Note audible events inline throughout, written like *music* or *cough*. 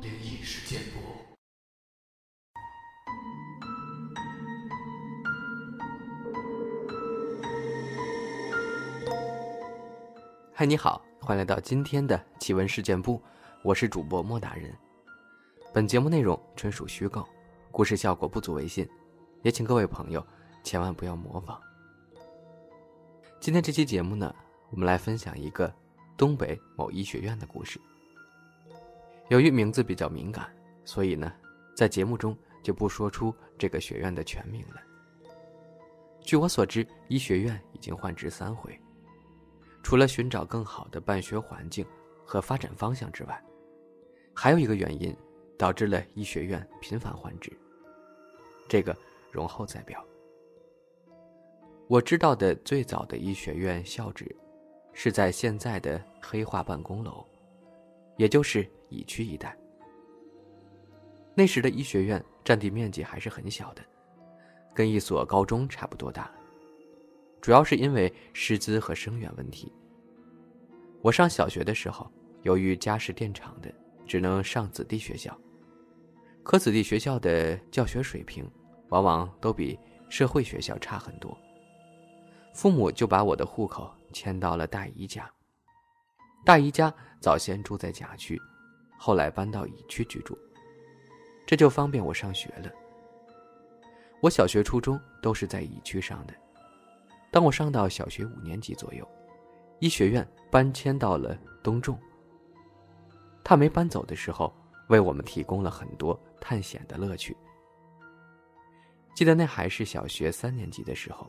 灵异事件簿。嗨，你好，欢迎来到今天的奇闻事件部，我是主播莫大人。本节目内容纯属虚构，故事效果不足为信，也请各位朋友千万不要模仿。今天这期节目呢，我们来分享一个东北某医学院的故事。由于名字比较敏感，所以呢，在节目中就不说出这个学院的全名了。据我所知，医学院已经换职三回。除了寻找更好的办学环境和发展方向之外，还有一个原因，导致了医学院频繁换职。这个容后再表。我知道的最早的医学院校址，是在现在的黑化办公楼，也就是乙区一带。那时的医学院占地面积还是很小的，跟一所高中差不多大。主要是因为师资和生源问题。我上小学的时候，由于家是电厂的，只能上子弟学校。可子弟学校的教学水平，往往都比社会学校差很多。父母就把我的户口迁到了大姨家。大姨家早先住在甲区，后来搬到乙区居住，这就方便我上学了。我小学、初中都是在乙区上的。当我上到小学五年级左右，医学院搬迁到了东重。他没搬走的时候，为我们提供了很多探险的乐趣。记得那还是小学三年级的时候，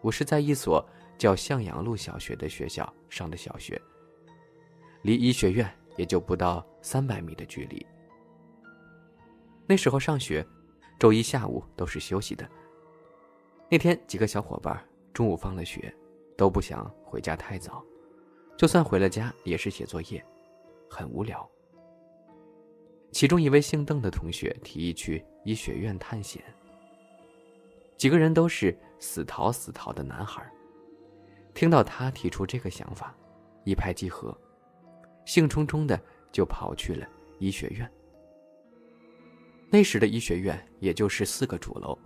我是在一所叫向阳路小学的学校上的小学，离医学院也就不到三百米的距离。那时候上学，周一下午都是休息的。那天几个小伙伴中午放了学，都不想回家太早，就算回了家也是写作业，很无聊。其中一位姓邓的同学提议去医学院探险。几个人都是死逃死逃的男孩，听到他提出这个想法，一拍即合，兴冲冲的就跑去了医学院。那时的医学院也就是四个主楼，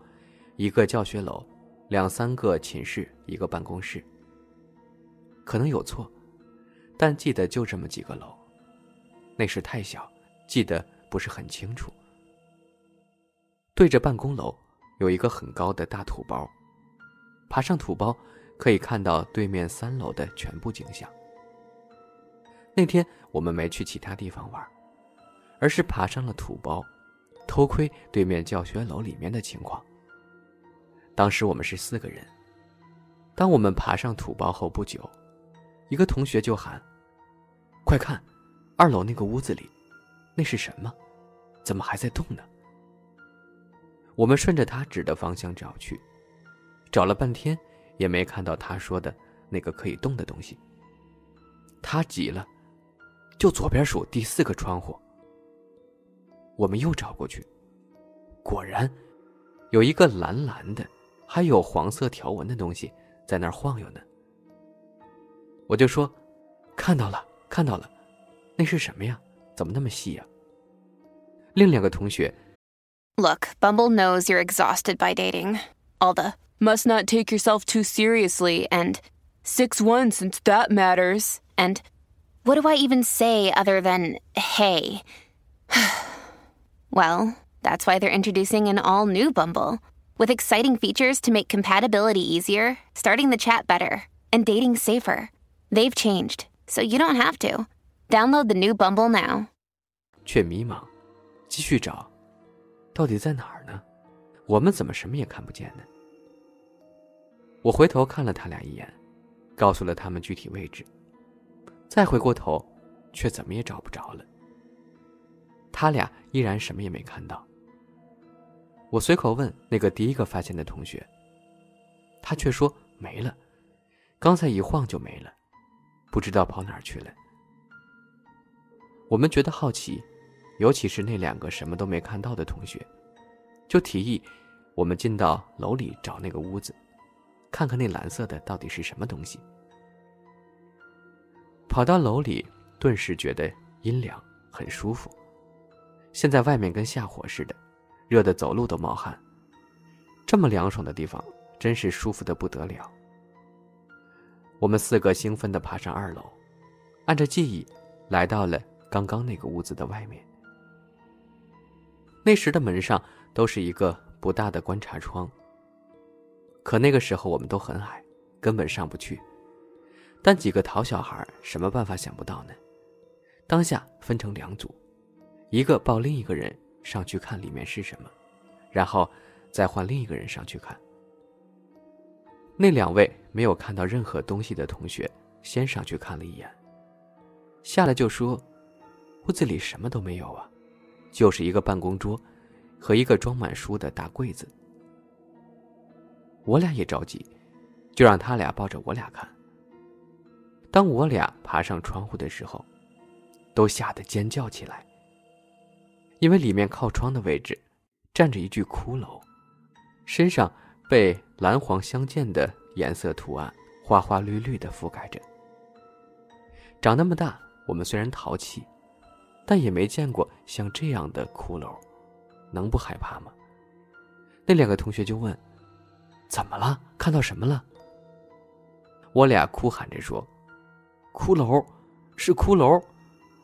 一个教学楼。两三个寝室，一个办公室。可能有错，但记得就这么几个楼。那时太小，记得不是很清楚。对着办公楼有一个很高的大土包，爬上土包可以看到对面三楼的全部景象。那天我们没去其他地方玩，而是爬上了土包，偷窥对面教学楼里面的情况。当时我们是四个人。当我们爬上土包后不久，一个同学就喊：“快看，二楼那个屋子里，那是什么？怎么还在动呢？”我们顺着他指的方向找去，找了半天也没看到他说的那个可以动的东西。他急了：“就左边数第四个窗户。”我们又找过去，果然有一个蓝蓝的。还有黄色条纹的东西在那儿晃悠呢。我就说：“看到了，看到了，那是什么呀？怎么那么细呀？”另两个同学，Look, Bumble knows you're exhausted by dating. All the must not take yourself too seriously and six one since that matters. And what do I even say other than hey? *sighs* well, that's why they're introducing an all new Bumble. With exciting features to make compatibility easier, starting the chat better, and dating safer. They've changed, so you don't have to. Download the new Bumble now. 却迷茫，继续找，到底在哪儿呢？我们怎么什么也看不见呢？ 我回头看了他俩一眼，告诉了他们具体位置，再回过头，却怎么也找不着了。他俩依然什么也没看到。我随口问那个第一个发现的同学，他却说没了，刚才一晃就没了，不知道跑哪儿去了。我们觉得好奇，尤其是那两个什么都没看到的同学，就提议我们进到楼里找那个屋子，看看那蓝色的到底是什么东西。跑到楼里，顿时觉得阴凉，很舒服。现在外面跟下火似的，热得走路都冒汗。这么凉爽的地方，真是舒服的不得了。我们四个兴奋地爬上二楼，按着记忆，来到了刚刚那个屋子的外面。那时的门上都是一个不大的观察窗。可那个时候我们都很矮，根本上不去。但几个淘小孩什么办法想不到呢？当下分成两组。一个抱另一个人上去看里面是什么，然后再换另一个人上去看。那两位没有看到任何东西的同学先上去看了一眼，下来就说：“屋子里什么都没有啊，就是一个办公桌和一个装满书的大柜子。”我俩也着急，就让他俩抱着我俩看。当我俩爬上窗户的时候，都吓得尖叫起来。因为里面靠窗的位置，站着一具骷髅，身上被蓝黄相间的颜色图案花花绿绿的覆盖着。长那么大，我们虽然淘气，但也没见过像这样的骷髅，能不害怕吗？那两个同学就问：“怎么了？看到什么了？”我俩哭喊着说：“骷髅，是骷髅，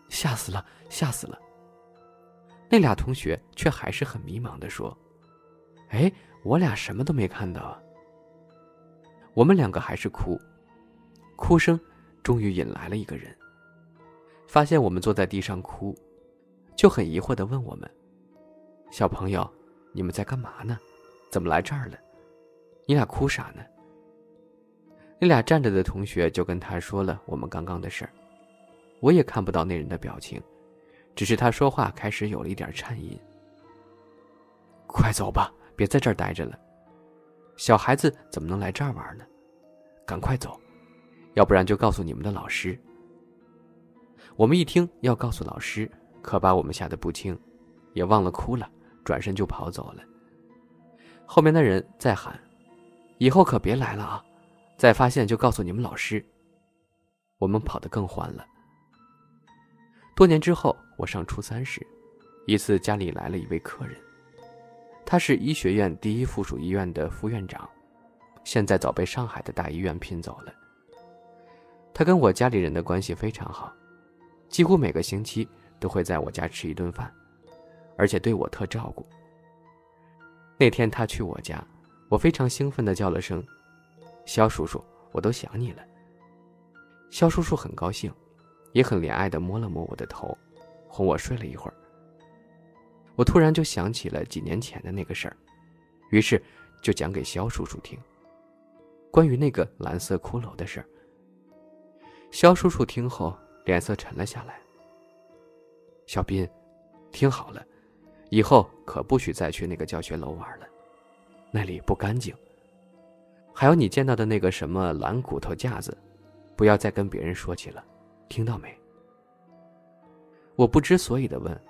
吓死了，吓死了！”那俩同学却还是很迷茫的说：“哎，我俩什么都没看到。”我们两个还是哭，哭声终于引来了一个人。发现我们坐在地上哭，就很疑惑的问我们：“小朋友，你们在干嘛呢？怎么来这儿了？你俩哭啥呢？”那俩站着的同学就跟他说了我们刚刚的事儿。我也看不到那人的表情。只是他说话开始有了一点颤音。快走吧，别在这儿待着了。小孩子怎么能来这儿玩呢？赶快走，要不然就告诉你们的老师。我们一听要告诉老师，可把我们吓得不轻，也忘了哭了，转身就跑走了。后面的人在喊：“以后可别来了啊！再发现就告诉你们老师。”我们跑得更欢了。多年之后，我上初三时，一次家里来了一位客人，他是医学院第一附属医院的副院长，现在早被上海的大医院聘走了。他跟我家里人的关系非常好，几乎每个星期都会在我家吃一顿饭，而且对我特照顾。那天他去我家，我非常兴奋地叫了声“肖叔叔”，我都想你了。肖叔叔很高兴。也很怜爱的摸了摸我的头，哄我睡了一会儿。我突然就想起了几年前的那个事儿，于是就讲给肖叔叔听，关于那个蓝色骷髅的事儿。肖叔叔听后脸色沉了下来。小斌，听好了，以后可不许再去那个教学楼玩了，那里不干净。还有你见到的那个什么蓝骨头架子，不要再跟别人说起了。听到没？我不知所以的问：“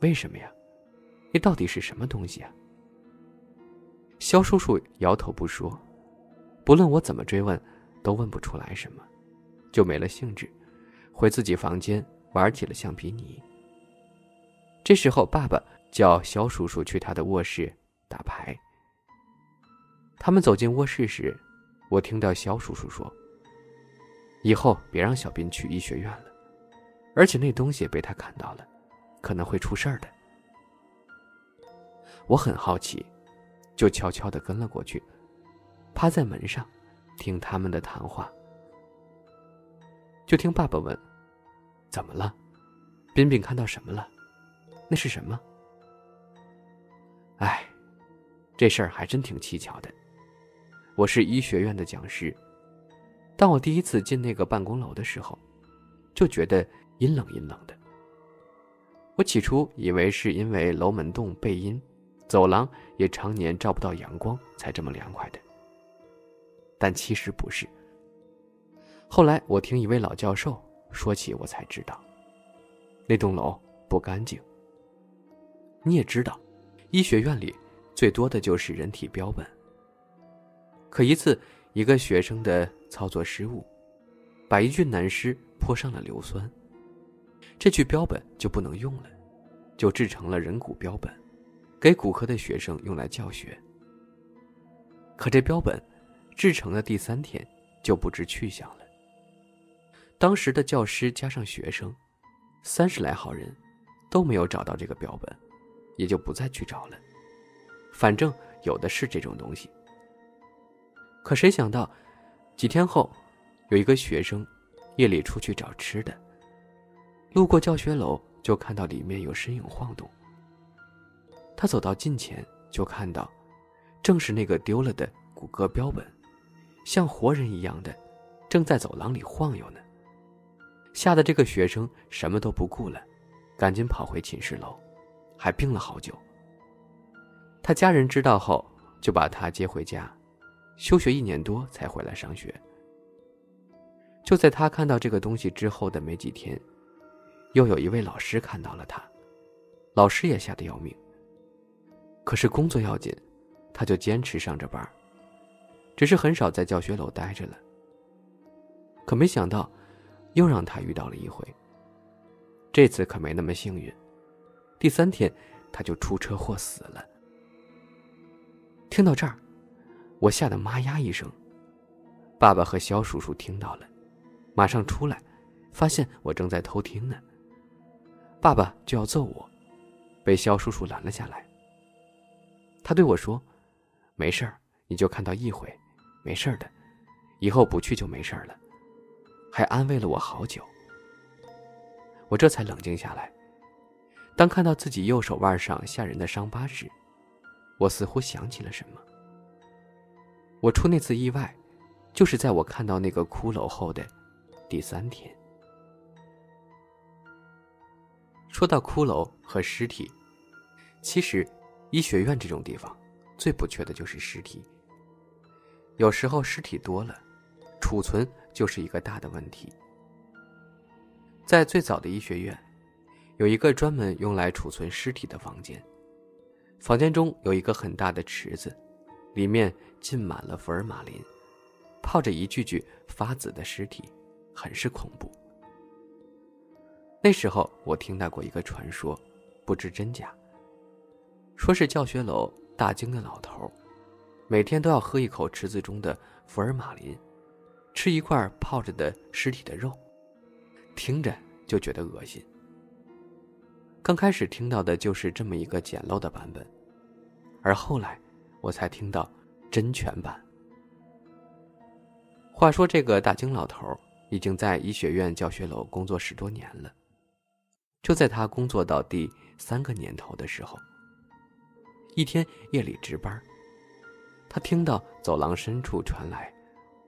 为什么呀？那到底是什么东西啊？”肖叔叔摇头不说，不论我怎么追问，都问不出来什么，就没了兴致，回自己房间玩起了橡皮泥。这时候，爸爸叫肖叔叔去他的卧室打牌。他们走进卧室时，我听到肖叔叔说。以后别让小斌去医学院了，而且那东西被他看到了，可能会出事儿的。我很好奇，就悄悄的跟了过去，趴在门上，听他们的谈话。就听爸爸问：“怎么了？彬彬看到什么了？那是什么？”哎，这事儿还真挺蹊跷的。我是医学院的讲师。当我第一次进那个办公楼的时候，就觉得阴冷阴冷的。我起初以为是因为楼门洞背阴，走廊也常年照不到阳光，才这么凉快的。但其实不是。后来我听一位老教授说起，我才知道，那栋楼不干净。你也知道，医学院里最多的就是人体标本。可一次，一个学生的。操作失误，把一具男尸泼上了硫酸。这具标本就不能用了，就制成了人骨标本，给骨科的学生用来教学。可这标本制成的第三天就不知去向了。当时的教师加上学生，三十来号人，都没有找到这个标本，也就不再去找了。反正有的是这种东西。可谁想到，几天后，有一个学生夜里出去找吃的，路过教学楼，就看到里面有身影晃动。他走到近前，就看到，正是那个丢了的骨骼标本，像活人一样的，正在走廊里晃悠呢。吓得这个学生什么都不顾了，赶紧跑回寝室楼，还病了好久。他家人知道后，就把他接回家，休学一年多才回来上学。就在他看到这个东西之后的没几天，又有一位老师看到了他，老师也吓得要命。可是工作要紧，他就坚持上着班，只是很少在教学楼待着了。可没想到。又让他遇到了一回。这次可没那么幸运，第三天他就出车祸死了。听到这儿，我吓得妈呀一声。爸爸和肖叔叔听到了，马上出来，发现我正在偷听呢。爸爸就要揍我，被肖叔叔拦了下来。他对我说：“没事儿，你就看到一回，没事儿的，以后不去就没事儿了。”还安慰了我好久，我这才冷静下来。当看到自己右手腕上吓人的伤疤时，我似乎想起了什么。我出那次意外，就是在我看到那个骷髅后的第三天。说到骷髅和尸体，其实医学院这种地方最不缺的就是尸体。有时候尸体多了。储存就是一个大的问题。在最早的医学院，有一个专门用来储存尸体的房间，房间中有一个很大的池子，里面浸满了福尔马林，泡着一具具发紫的尸体，很是恐怖。那时候我听到过一个传说，不知真假。说是教学楼大惊的老头，每天都要喝一口池子中的福尔马林。吃一块泡着的尸体的肉，听着就觉得恶心。刚开始听到的就是这么一个简陋的版本，而后来我才听到真全版。话说这个大金老头已经在医学院教学楼工作十多年了，就在他工作到第三个年头的时候，一天夜里值班，他听到走廊深处传来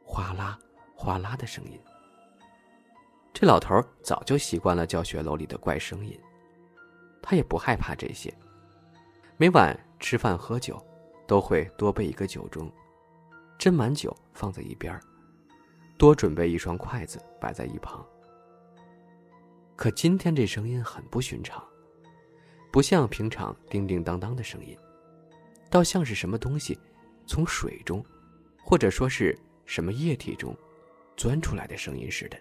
哗啦。哗啦的声音。这老头早就习惯了教学楼里的怪声音，他也不害怕这些。每晚吃饭喝酒，都会多备一个酒盅，斟满酒放在一边多准备一双筷子摆在一旁。可今天这声音很不寻常，不像平常叮叮当当的声音，倒像是什么东西从水中，或者说是什么液体中。钻出来的声音似的。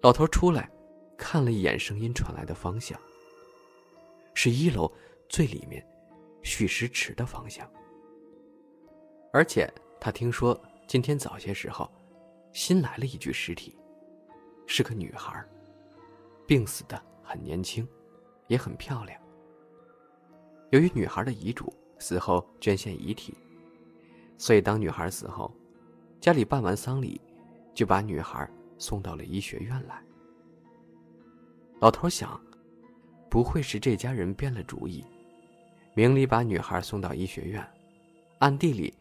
老头出来，看了一眼声音传来的方向，是一楼最里面蓄尸池的方向。而且他听说今天早些时候，新来了一具尸体，是个女孩，病死的很年轻，也很漂亮。由于女孩的遗嘱，死后捐献遗体，所以当女孩死后。家里办完丧礼，就把女孩送到了医学院来。老头想，不会是这家人变了主意，明里把女孩送到医学院，暗地里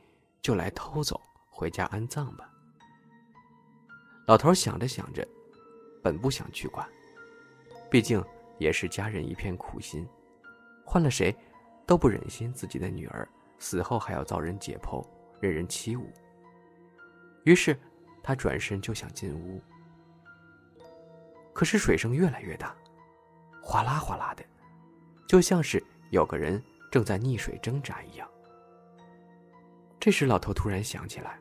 就来偷走回家安葬吧。老头想着想着，本不想去管，毕竟也是家人一片苦心，换了谁，都不忍心自己的女儿死后还要遭人解剖，任人欺侮。于是，他转身就想进屋。可是水声越来越大，哗啦哗啦的，就像是有个人正在溺水挣扎一样。这时，老头突然想起来，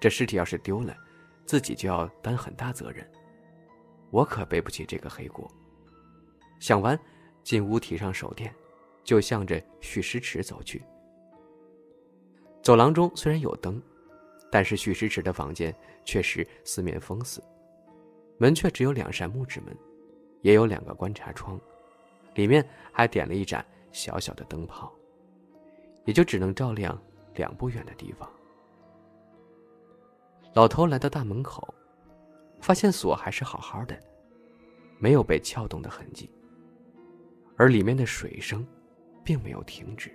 这尸体要是丢了，自己就要担很大责任。我可背不起这个黑锅。想完，进屋提上手电，就向着蓄尸池走去。走廊中虽然有灯，但是蓄尸池的房间却是四面封死，门却只有两扇木质门，也有两个观察窗，里面还点了一盏小小的灯泡，也就只能照亮两步远的地方。老头来到大门口，发现锁还是好好的，没有被撬动的痕迹，而里面的水声，并没有停止。